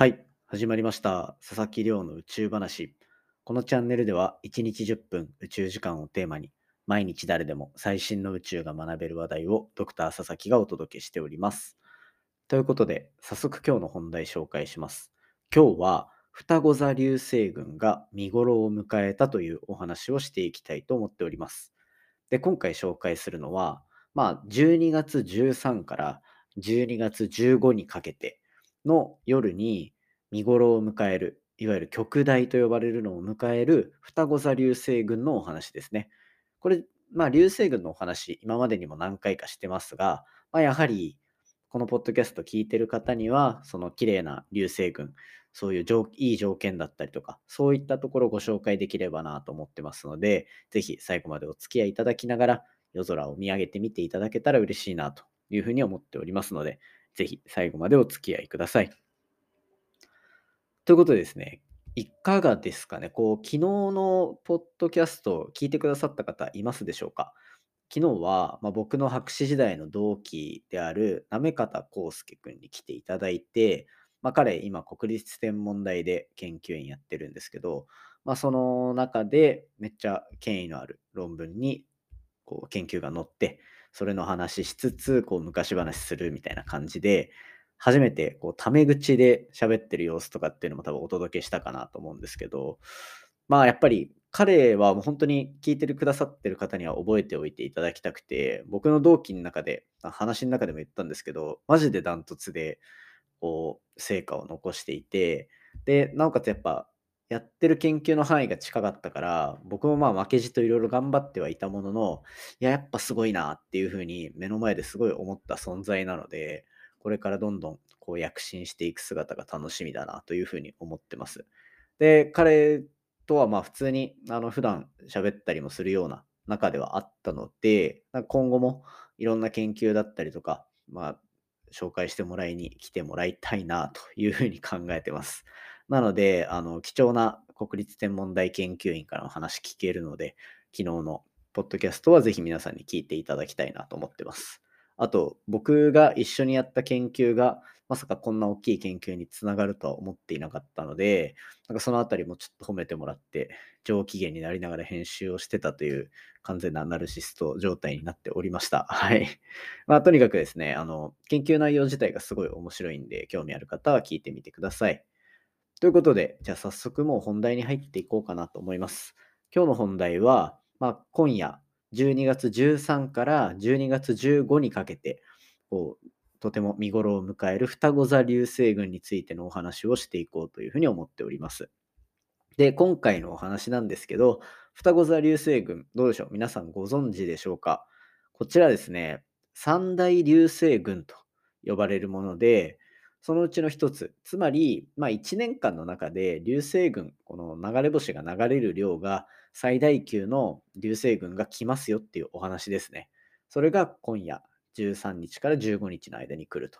はい、始まりました。佐々木亮の宇宙話。このチャンネルでは1日10分宇宙時間をテーマに毎日誰でも最新の宇宙が学べる話題をドクター佐々木がお届けしております。ということで早速今日の本題紹介します。今日は双子座流星群が見頃を迎えたというお話をしていきたいと思っております。で、今回紹介するのは、まあ12月13から12月15にかけての夜に見頃を迎える、いわゆる極大と呼ばれるのを迎える双子座流星群のお話ですね。これ、まあ、流星群のお話、今までにも何回かしてますが、まあ、やはり、このポッドキャスト聞いてる方には、その綺麗な流星群、そういう条いい条件だったりとか、そういったところをご紹介できればなと思ってますので、ぜひ最後までお付き合いいただきながら、夜空を見上げてみていただけたら嬉しいなというふうに思っておりますので、ぜひ最後までお付き合いください。ということでですね、いかがですかね？こう、昨日のポッドキャストを聞いてくださった方いますでしょうか？昨日は、まあ、僕の博士時代の同期である行方康介くんに来ていただいて、まあ、彼今国立天文台で研究員やってるんですけど、まあ、その中でめっちゃ権威のある論文にこう研究が載ってそれの話しつつこう昔話するみたいな感じで初めてこうタメ口で喋ってる様子とかっていうのも多分お届けしたかなと思うんですけどまあやっぱり彼はもう本当に聞いてるくださってる方には覚えておいていただきたくて僕の同期の中で話の中でも言ったんですけどマジでダントツでこう成果を残していてでなおかつやっぱやってる研究の範囲が近かったから僕もまあ負けじといろいろ頑張ってはいたもののいややっぱすごいなっていうふうに目の前ですごい思った存在なのでこれからどんどんこう躍進していく姿が楽しみだなというふうに思ってます。で、彼とはまあ普通にあの普段喋ったりもするような中ではあったので、今後もいろんな研究だったりとか、まあ、紹介してもらいに来てもらいたいなというふうに考えてます。なので、あの貴重な国立天文台研究員からの話聞けるので、昨日のポッドキャストはぜひ皆さんに聞いていただきたいなと思ってます。あと、僕が一緒にやった研究が、まさかこんな大きい研究につながるとは思っていなかったので、なんかそのあたりもちょっと褒めてもらって、上機嫌になりながら編集をしてたという完全なナルシスト状態になっておりました。はい。まあ、とにかくですね、あの、研究内容自体がすごい面白いんで、興味ある方は聞いてみてください。ということで、じゃあ早速もう本題に入っていこうかなと思います。今日の本題は、まあ、今夜、12月13から12月15にかけてこうとても見頃を迎える双子座流星群についてのお話をしていこうというふうに思っております。で、今回のお話なんですけど、双子座流星群、どうでしょう？皆さんご存知でしょうか？こちらですね、三大流星群と呼ばれるもので、そのうちの一つ、つまり、まあ、1年間の中で流星群、この流れ星が流れる量が最大級の流星群が来ますよっていうお話ですね。それが今夜13日から15日の間に来ると。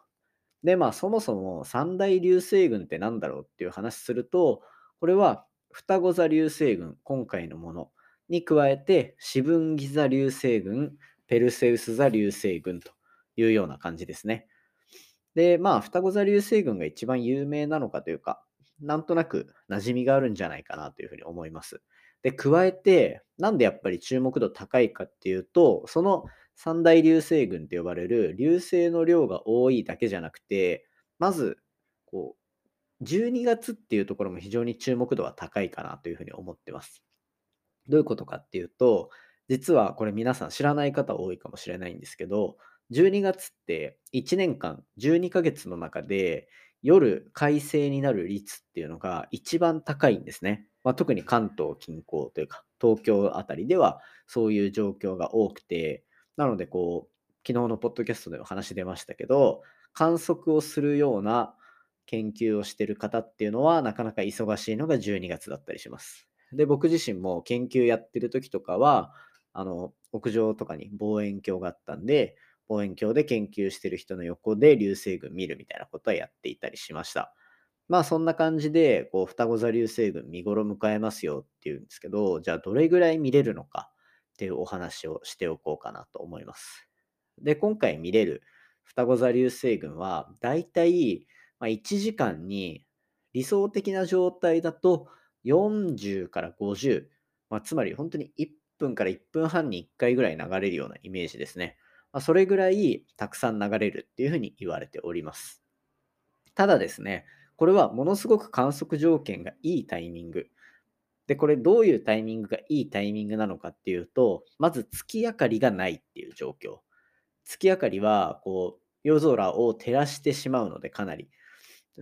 で、まあそもそも三大流星群って何だろうっていう話すると、これは双子座流星群、今回のものに加えて、四分岐座流星群、ペルセウス座流星群というような感じですね。で、まあ双子座流星群が一番有名なのかというか、なんとなく馴染みがあるんじゃないかなというふうに思います。で、加えて、なんでやっぱり注目度高いかっていうと、その三大流星群と呼ばれる流星の量が多いだけじゃなくて、まず、こう、12月っていうところも非常に注目度は高いかなというふうに思ってます。どういうことかっていうと、実はこれ皆さん知らない方多いかもしれないんですけど、12月って1年間、12ヶ月の中で、夜快晴になる率っていうのが一番高いんですね。まあ、特に関東近郊というか東京あたりではそういう状況が多くてなのでこう昨日のポッドキャストでお話出ましたけど観測をするような研究をしてる方っていうのはなかなか忙しいのが12月だったりします。で僕自身も研究やってる時とかはあの屋上とかに望遠鏡があったんで望遠鏡で研究してる人の横で流星群見るみたいなことはやっていたりしました。まあそんな感じで、こう、双子座流星群見頃迎えますよっていうんですけど、じゃあどれぐらい見れるのかっていうお話をしておこうかなと思います。で、今回見れる双子座流星群は、だいたい1時間に理想的な状態だと40から50、まあ、つまり本当に1分から1分半に1回ぐらい流れるようなイメージですね。まあ、それぐらいたくさん流れるっていうふうに言われております。ただですね、これはものすごく観測条件がいいタイミング。で、これどういうタイミングがいいタイミングなのかっていうと、まず月明かりがないっていう状況。月明かりは、こう、夜空を照らしてしまうので、かなり。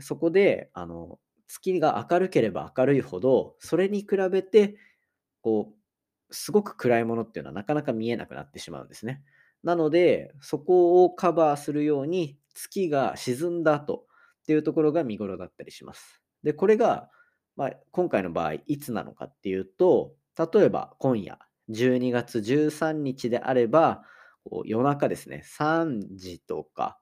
そこで、あの、月が明るければ明るいほど、それに比べて、こう、すごく暗いものっていうのはなかなか見えなくなってしまうんですね。なので、そこをカバーするように、月が沈んだ後っていうところが見頃だったりします。で、これが、まあ、今回の場合、いつなのかっていうと、例えば今夜、12月13日であれば、こう夜中ですね、3時とか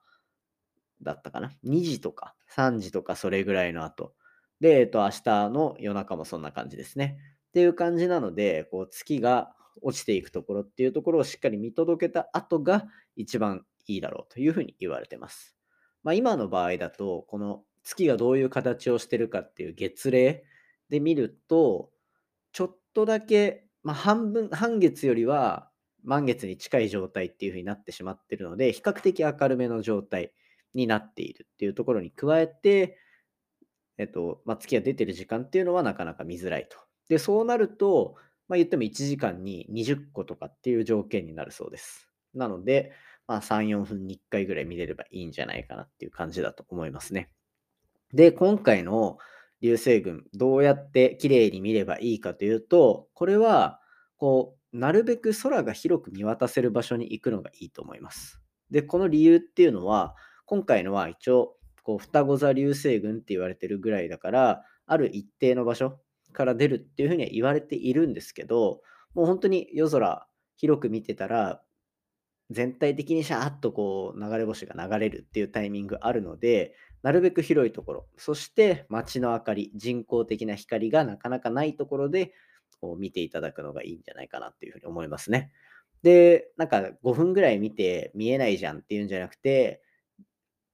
だったかな、2時とか3時とかそれぐらいの後。で、えっと、明日の夜中もそんな感じですね。っていう感じなので、こう月が落ちていくところっていうところをしっかり見届けた後が一番いいだろうというふうに言われてます。まあ、今の場合だと、この月がどういう形をしてるかっていう月齢で見ると、ちょっとだけ、まあ、半分、半月よりは満月に近い状態っていう風になってしまってるので、比較的明るめの状態になっているっていうところに加えて、えっと、まあ、月が出てる時間っていうのはなかなか見づらいと。で、そうなると、まあ、言っても1時間に20個とかっていう条件になるそうです。なので、まあ、3、4分に1回ぐらい見れればいいんじゃないかなっていう感じだと思いますね。で、今回の流星群、どうやって綺麗に見ればいいかというと、これは、こう、なるべく空が広く見渡せる場所に行くのがいいと思います。で、この理由っていうのは、今回のは一応、こう双子座流星群って言われてるぐらいだから、ある一定の場所から出るっていうふうには言われているんですけど、もう本当に夜空広く見てたら、全体的にシャーッとこう流れ星が流れるっていうタイミングあるので、なるべく広いところ、そして街の明かり、人工的な光がなかなかないところでこう見ていただくのがいいんじゃないかなっていうふうに思いますね。で、なんか5分ぐらい見て見えないじゃんっていうんじゃなくて、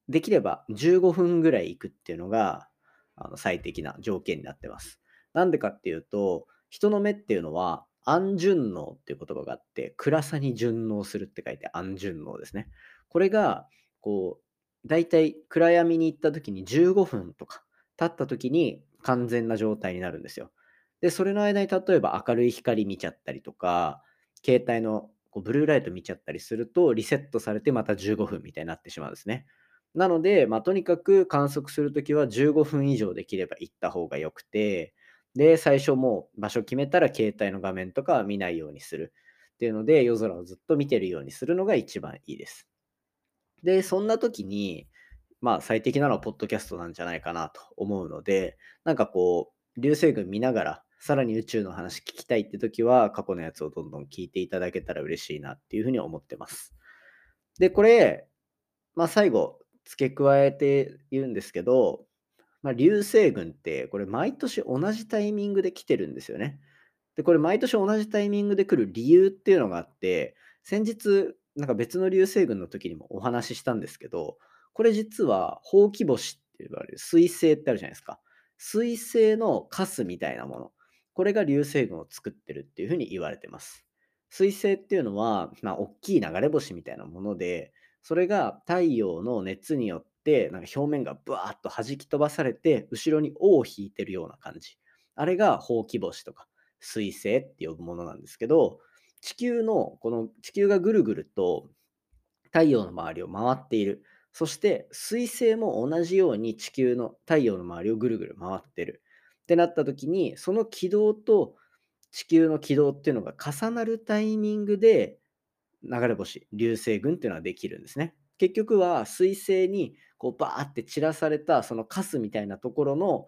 できれば15分ぐらい行くっていうのがあの最適な条件になってます。なんでかっていうと、人の目っていうのは安順応っていう言葉があって、暗さに順応するって書いて安順応ですね。これが、こう、だいたい暗闇に行った時に15分とか経った時に完全な状態になるんですよ。で、それの間に例えば明るい光見ちゃったりとか、携帯のこうブルーライト見ちゃったりすると、リセットされてまた15分みたいになってしまうんですね。なので、まあ、とにかく観測するときは15分以上できれば行った方がよくて、で、最初もう場所決めたら携帯の画面とかは見ないようにするっていうので、夜空をずっと見てるようにするのが一番いいです。で、そんな時に、まあ最適なのはポッドキャストなんじゃないかなと思うので、なんかこう、流星群見ながらさらに宇宙の話聞きたいって時は、過去のやつをどんどん聞いていただけたら嬉しいなっていうふうに思ってます。で、これ、まあ最後、付け加えて言うんですけど、まあ、流星群ってこれ毎年同じタイミングで来てるんですよね。で、これ毎年同じタイミングで来る理由っていうのがあって、先日、なんか別の流星群の時にもお話ししたんですけど、これ実は、ほうき星って言われる水星ってあるじゃないですか。水星のカスみたいなもの。これが流星群を作ってるっていうふうに言われてます。水星っていうのは、まあ、大きい流れ星みたいなもので、それが太陽の熱によって、なんか表面がブワーッと弾き飛ばされて、後ろに尾を引いてるような感じ。あれがほうき星とか水星って呼ぶものなんですけど、地球の、この地球がぐるぐると太陽の周りを回っている。そして水星も同じように地球の太陽の周りをぐるぐる回ってる。ってなった時に、その軌道と地球の軌道っていうのが重なるタイミングで流れ星、流星群っていうのはできるんですね。結局は水星にこうバーって散らされたそのカスみたいなところの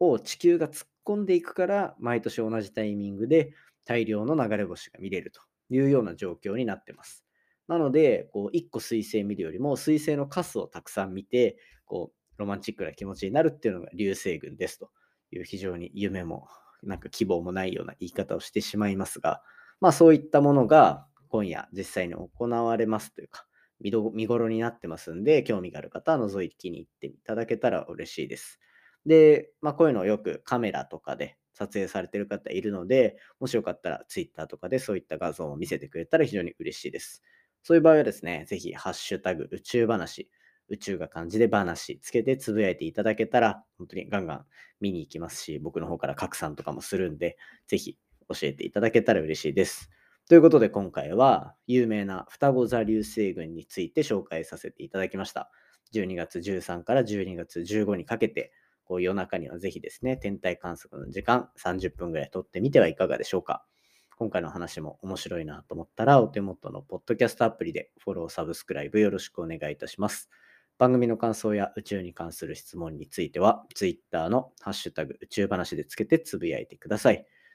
を地球が突っ込んでいくから毎年同じタイミングで大量の流れ星が見れるというような状況になってます。なので、こう1個水星見るよりも水星のカスをたくさん見て、こうロマンチックな気持ちになるっていうのが流星群ですという非常に夢もなんか希望もないような言い方をしてしまいますが、まあそういったものが今夜実際に行われますというか、見ど見頃になってますんで、興味がある方は覗きに行っていただけたら嬉しいです。で、まあ、こういうのをよくカメラとかで撮影されてる方いるので、もしよかったら Twitter とかでそういった画像を見せてくれたら非常に嬉しいです。そういう場合はですね、ぜひ、ハッシュタグ宇宙話、宇宙が漢字で話つけてつぶやいていただけたら、本当にガンガン見に行きますし、僕の方から拡散とかもするんで、ぜひ教えていただけたら嬉しいです。ということで今回は有名な双子座流星群について紹介させていただきました。12月13から12月15にかけて、こう夜中にはぜひですね、天体観測の時間30分ぐらい取ってみてはいかがでしょうか。今回の話も面白いなと思ったら、お手元のポッドキャストアプリでフォロー、サブスクライブよろしくお願いいたします。番組の感想や宇宙に関する質問については、Twitter のハッシュタグ宇宙話でつけてつぶやいてください。